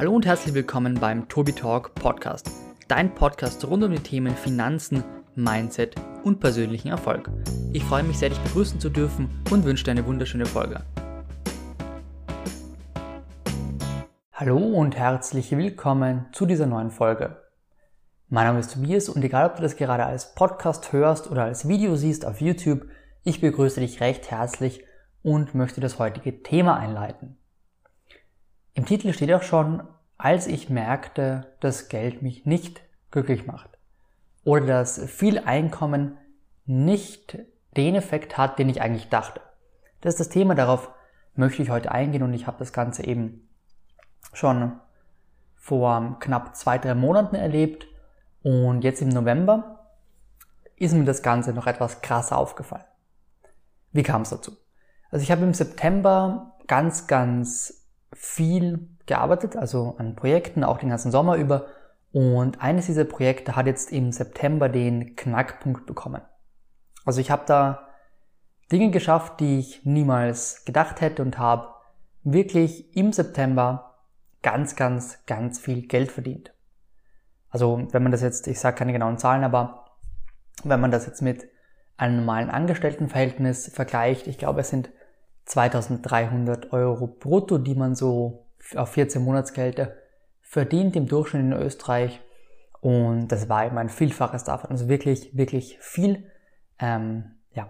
Hallo und herzlich willkommen beim Tobi Talk Podcast, dein Podcast rund um die Themen Finanzen, Mindset und persönlichen Erfolg. Ich freue mich sehr, dich begrüßen zu dürfen und wünsche dir eine wunderschöne Folge. Hallo und herzlich willkommen zu dieser neuen Folge. Mein Name ist Tobias und egal ob du das gerade als Podcast hörst oder als Video siehst auf YouTube, ich begrüße dich recht herzlich und möchte das heutige Thema einleiten. Im Titel steht auch schon, als ich merkte, dass Geld mich nicht glücklich macht oder dass viel Einkommen nicht den Effekt hat, den ich eigentlich dachte. Das ist das Thema, darauf möchte ich heute eingehen und ich habe das Ganze eben schon vor knapp zwei, drei Monaten erlebt und jetzt im November ist mir das Ganze noch etwas krasser aufgefallen. Wie kam es dazu? Also ich habe im September ganz, ganz viel gearbeitet, also an Projekten, auch den ganzen Sommer über. Und eines dieser Projekte hat jetzt im September den Knackpunkt bekommen. Also ich habe da Dinge geschafft, die ich niemals gedacht hätte und habe wirklich im September ganz, ganz, ganz viel Geld verdient. Also wenn man das jetzt, ich sage keine genauen Zahlen, aber wenn man das jetzt mit einem normalen Angestelltenverhältnis vergleicht, ich glaube es sind 2300 Euro brutto, die man so auf 14 Monatsgehälter verdient im Durchschnitt in Österreich. Und das war eben ein Vielfaches davon. Also wirklich, wirklich viel. Ähm, ja.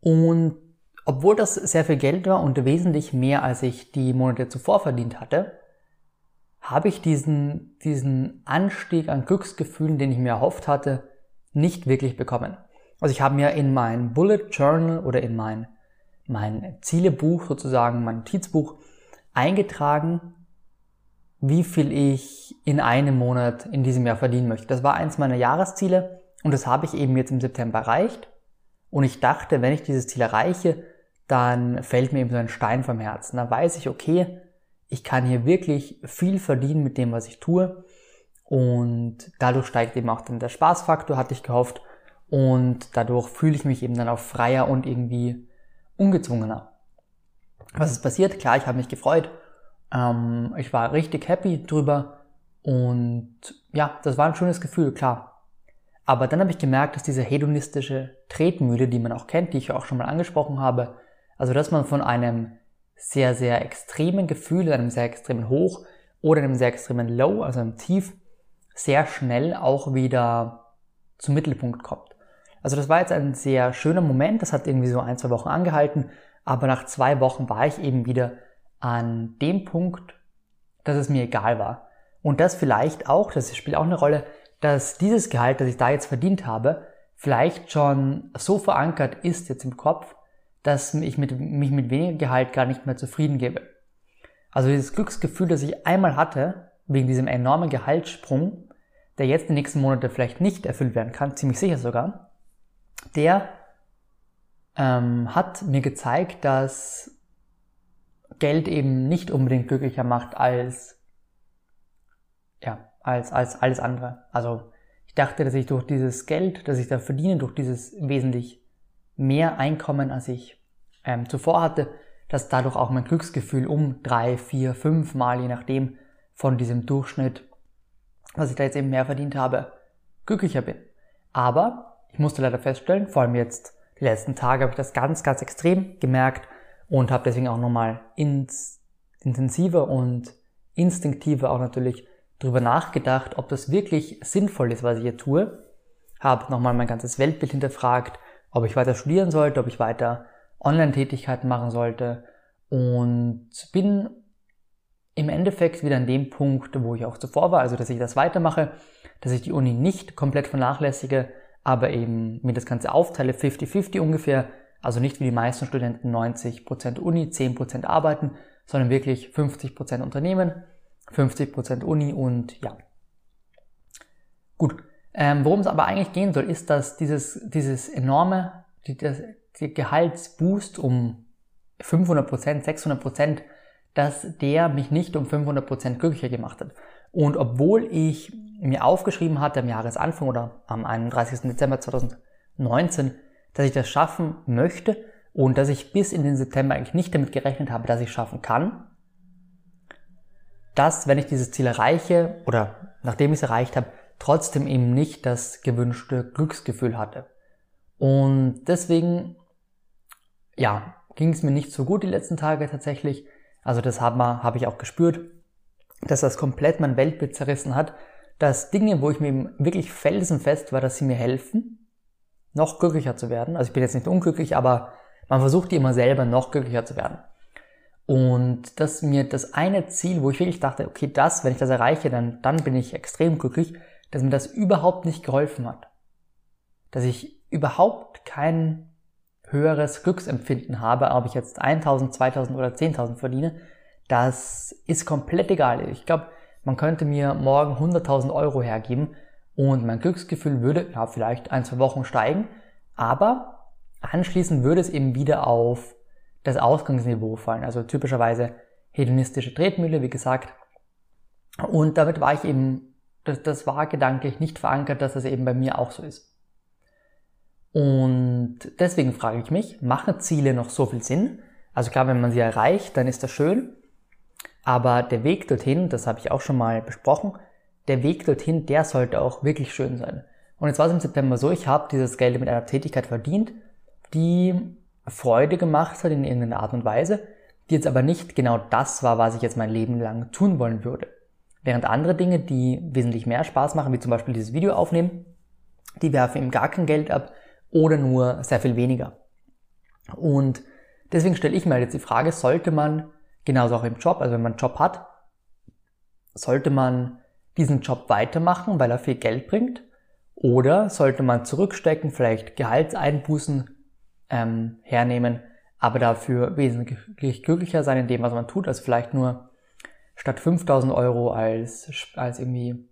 Und obwohl das sehr viel Geld war und wesentlich mehr, als ich die Monate zuvor verdient hatte, habe ich diesen, diesen Anstieg an Glücksgefühlen, den ich mir erhofft hatte, nicht wirklich bekommen. Also ich habe mir in mein Bullet Journal oder in mein mein Zielebuch sozusagen, mein Notizbuch eingetragen, wie viel ich in einem Monat in diesem Jahr verdienen möchte. Das war eins meiner Jahresziele und das habe ich eben jetzt im September erreicht. Und ich dachte, wenn ich dieses Ziel erreiche, dann fällt mir eben so ein Stein vom Herzen. Dann weiß ich, okay, ich kann hier wirklich viel verdienen mit dem, was ich tue. Und dadurch steigt eben auch dann der Spaßfaktor, hatte ich gehofft. Und dadurch fühle ich mich eben dann auch freier und irgendwie ungezwungener. Was ist passiert? Klar, ich habe mich gefreut. Ähm, ich war richtig happy drüber. Und ja, das war ein schönes Gefühl, klar. Aber dann habe ich gemerkt, dass diese hedonistische Tretmühle, die man auch kennt, die ich auch schon mal angesprochen habe, also dass man von einem sehr, sehr extremen Gefühl, einem sehr extremen Hoch oder einem sehr extremen Low, also einem Tief, sehr schnell auch wieder zum Mittelpunkt kommt. Also das war jetzt ein sehr schöner Moment, das hat irgendwie so ein, zwei Wochen angehalten, aber nach zwei Wochen war ich eben wieder an dem Punkt, dass es mir egal war. Und das vielleicht auch, das spielt auch eine Rolle, dass dieses Gehalt, das ich da jetzt verdient habe, vielleicht schon so verankert ist jetzt im Kopf, dass ich mit, mich mit weniger Gehalt gar nicht mehr zufrieden gebe. Also dieses Glücksgefühl, das ich einmal hatte, wegen diesem enormen Gehaltssprung, der jetzt in den nächsten Monaten vielleicht nicht erfüllt werden kann, ziemlich sicher sogar, der ähm, hat mir gezeigt, dass Geld eben nicht unbedingt glücklicher macht als ja, als, als alles andere. Also ich dachte, dass ich durch dieses Geld, das ich da verdiene, durch dieses wesentlich mehr Einkommen, als ich ähm, zuvor hatte, dass dadurch auch mein Glücksgefühl um drei, vier, fünf Mal, je nachdem, von diesem Durchschnitt, was ich da jetzt eben mehr verdient habe, glücklicher bin. Aber ich musste leider feststellen, vor allem jetzt die letzten Tage habe ich das ganz, ganz extrem gemerkt und habe deswegen auch nochmal intensiver und instinktiver auch natürlich darüber nachgedacht, ob das wirklich sinnvoll ist, was ich hier tue. Habe nochmal mein ganzes Weltbild hinterfragt, ob ich weiter studieren sollte, ob ich weiter Online-Tätigkeiten machen sollte und bin im Endeffekt wieder an dem Punkt, wo ich auch zuvor war, also dass ich das weitermache, dass ich die Uni nicht komplett vernachlässige, aber eben mir das Ganze aufteile, 50-50 ungefähr, also nicht wie die meisten Studenten 90% Uni, 10% arbeiten, sondern wirklich 50% Unternehmen, 50% Uni und ja. Gut, ähm, worum es aber eigentlich gehen soll, ist, dass dieses, dieses enorme, die, das, die Gehaltsboost um 500%, 600%, dass der mich nicht um 500% glücklicher gemacht hat. Und obwohl ich mir aufgeschrieben hatte am Jahresanfang oder am 31. Dezember 2019, dass ich das schaffen möchte und dass ich bis in den September eigentlich nicht damit gerechnet habe, dass ich schaffen kann, dass, wenn ich dieses Ziel erreiche oder nachdem ich es erreicht habe, trotzdem eben nicht das gewünschte Glücksgefühl hatte. Und deswegen, ja, ging es mir nicht so gut die letzten Tage tatsächlich. Also das habe hab ich auch gespürt, dass das komplett mein Weltbild zerrissen hat, dass Dinge, wo ich mir wirklich felsenfest war, dass sie mir helfen, noch glücklicher zu werden. Also ich bin jetzt nicht unglücklich, aber man versucht immer selber noch glücklicher zu werden. Und dass mir das eine Ziel, wo ich wirklich dachte, okay, das, wenn ich das erreiche, dann, dann bin ich extrem glücklich, dass mir das überhaupt nicht geholfen hat. Dass ich überhaupt kein höheres Glücksempfinden habe, ob ich jetzt 1000, 2000 oder 10.000 verdiene, das ist komplett egal. Ich glaube, man könnte mir morgen 100.000 Euro hergeben und mein Glücksgefühl würde ja vielleicht ein, zwei Wochen steigen, aber anschließend würde es eben wieder auf das Ausgangsniveau fallen. Also typischerweise hedonistische Tretmühle, wie gesagt. Und damit war ich eben, das, das war gedanklich nicht verankert, dass das eben bei mir auch so ist. Und deswegen frage ich mich, machen Ziele noch so viel Sinn? Also klar, wenn man sie erreicht, dann ist das schön. Aber der Weg dorthin, das habe ich auch schon mal besprochen, der Weg dorthin, der sollte auch wirklich schön sein. Und jetzt war es im September so, ich habe dieses Geld mit einer Tätigkeit verdient, die Freude gemacht hat in irgendeiner Art und Weise, die jetzt aber nicht genau das war, was ich jetzt mein Leben lang tun wollen würde. Während andere Dinge, die wesentlich mehr Spaß machen, wie zum Beispiel dieses Video aufnehmen, die werfen ihm gar kein Geld ab oder nur sehr viel weniger. Und deswegen stelle ich mir jetzt die Frage, sollte man, genauso auch im Job, also wenn man einen Job hat, sollte man diesen Job weitermachen, weil er viel Geld bringt? Oder sollte man zurückstecken, vielleicht Gehaltseinbußen ähm, hernehmen, aber dafür wesentlich glücklicher sein in dem, was man tut, als vielleicht nur statt 5000 Euro als, als irgendwie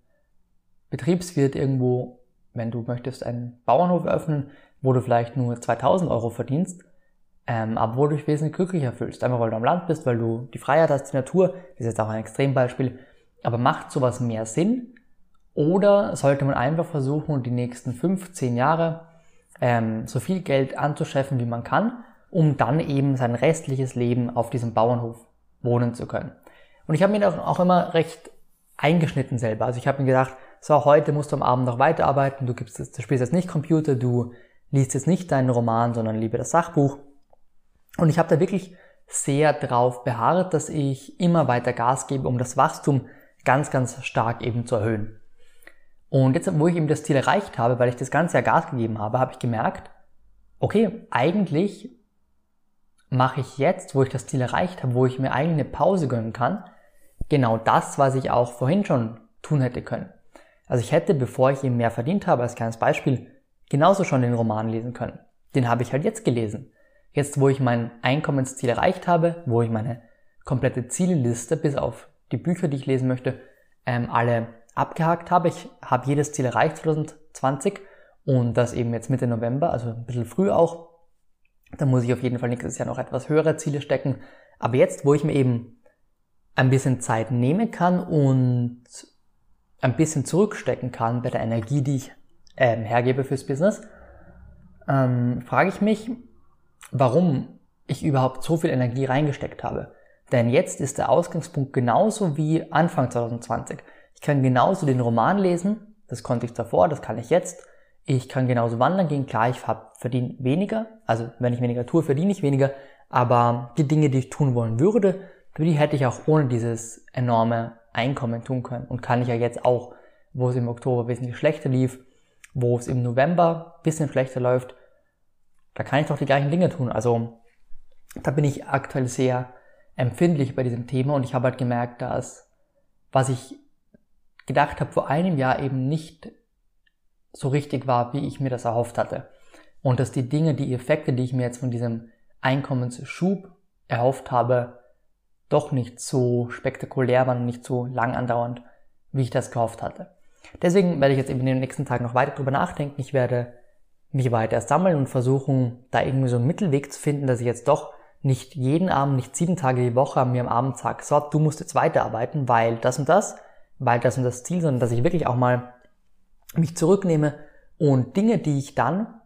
Betriebswirt irgendwo, wenn du möchtest, einen Bauernhof eröffnen, wo du vielleicht nur 2000 Euro verdienst, ähm, wo du dich wesentlich glücklicher fühlst. Einfach weil du am Land bist, weil du die Freiheit hast, die Natur, das ist jetzt auch ein Extrembeispiel, aber macht sowas mehr Sinn? Oder sollte man einfach versuchen, die nächsten 15 Jahre ähm, so viel Geld anzuschaffen, wie man kann, um dann eben sein restliches Leben auf diesem Bauernhof wohnen zu können. Und ich habe mir auch immer recht eingeschnitten selber. Also ich habe mir gedacht, so heute musst du am Abend noch weiterarbeiten, du, gibst, du spielst jetzt nicht Computer, du liest jetzt nicht deinen Roman, sondern lieber das Sachbuch. Und ich habe da wirklich sehr drauf beharrt, dass ich immer weiter Gas gebe, um das Wachstum ganz, ganz stark eben zu erhöhen. Und jetzt, wo ich eben das Ziel erreicht habe, weil ich das ganze Jahr Gas gegeben habe, habe ich gemerkt, okay, eigentlich mache ich jetzt, wo ich das Ziel erreicht habe, wo ich mir eigentlich eine Pause gönnen kann, genau das, was ich auch vorhin schon tun hätte können. Also ich hätte, bevor ich eben mehr verdient habe, als kleines Beispiel, genauso schon den Roman lesen können. Den habe ich halt jetzt gelesen. Jetzt, wo ich mein Einkommensziel erreicht habe, wo ich meine komplette Zielliste, bis auf die Bücher, die ich lesen möchte, ähm, alle abgehakt habe. Ich habe jedes Ziel erreicht 2020 und das eben jetzt Mitte November, also ein bisschen früh auch. Da muss ich auf jeden Fall nächstes Jahr noch etwas höhere Ziele stecken. Aber jetzt, wo ich mir eben ein bisschen Zeit nehmen kann und ein bisschen zurückstecken kann bei der Energie, die ich ähm, hergebe fürs Business, ähm, frage ich mich, warum ich überhaupt so viel Energie reingesteckt habe. Denn jetzt ist der Ausgangspunkt genauso wie Anfang 2020. Ich kann genauso den Roman lesen, das konnte ich davor, das kann ich jetzt. Ich kann genauso wandern gehen, klar, ich verdiene weniger, also wenn ich weniger tue, verdiene ich weniger, aber die Dinge, die ich tun wollen würde, die hätte ich auch ohne dieses enorme Einkommen tun können und kann ich ja jetzt auch, wo es im Oktober wesentlich schlechter lief, wo es im November bisschen schlechter läuft, da kann ich doch die gleichen Dinge tun. Also da bin ich aktuell sehr empfindlich bei diesem Thema und ich habe halt gemerkt, dass was ich gedacht habe vor einem Jahr eben nicht so richtig war, wie ich mir das erhofft hatte. Und dass die Dinge, die Effekte, die ich mir jetzt von diesem Einkommensschub erhofft habe, doch nicht so spektakulär waren und nicht so lang andauernd, wie ich das gehofft hatte. Deswegen werde ich jetzt eben in den nächsten Tagen noch weiter drüber nachdenken. Ich werde mich weiter sammeln und versuchen, da irgendwie so einen Mittelweg zu finden, dass ich jetzt doch nicht jeden Abend, nicht sieben Tage die Woche mir am Abend sage, so, du musst jetzt weiterarbeiten, weil das und das, weil das und das Ziel, sondern dass ich wirklich auch mal mich zurücknehme und Dinge, die ich dann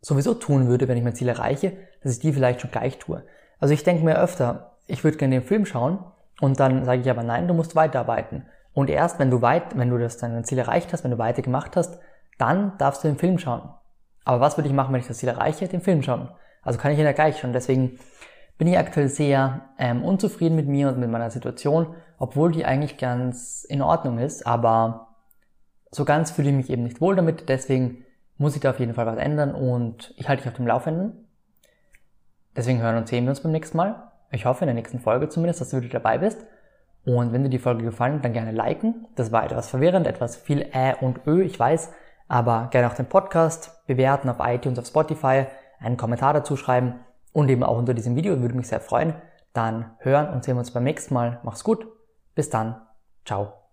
sowieso tun würde, wenn ich mein Ziel erreiche, dass ich die vielleicht schon gleich tue. Also ich denke mir öfter, ich würde gerne den Film schauen, Und dann sage ich aber nein, du musst weiterarbeiten. Und erst wenn du weit, wenn du das dein Ziel erreicht hast, wenn du weiter gemacht hast, dann darfst du den Film schauen. Aber was würde ich machen, wenn ich das Ziel erreiche? Den Film schauen. Also kann ich ihn ja gleich schon. Deswegen bin ich aktuell sehr ähm, unzufrieden mit mir und mit meiner Situation, obwohl die eigentlich ganz in Ordnung ist. Aber so ganz fühle ich mich eben nicht wohl damit. Deswegen muss ich da auf jeden Fall was ändern und ich halte dich auf dem Laufenden. Deswegen hören und sehen wir uns beim nächsten Mal. Ich hoffe in der nächsten Folge zumindest, dass du wieder dabei bist. Und wenn dir die Folge gefallen hat, dann gerne liken. Das war etwas verwirrend, etwas viel Ä und Ö, ich weiß. Aber gerne auch den Podcast bewerten auf iTunes, auf Spotify, einen Kommentar dazu schreiben und eben auch unter diesem Video, würde mich sehr freuen. Dann hören und sehen wir uns beim nächsten Mal. Mach's gut. Bis dann. Ciao.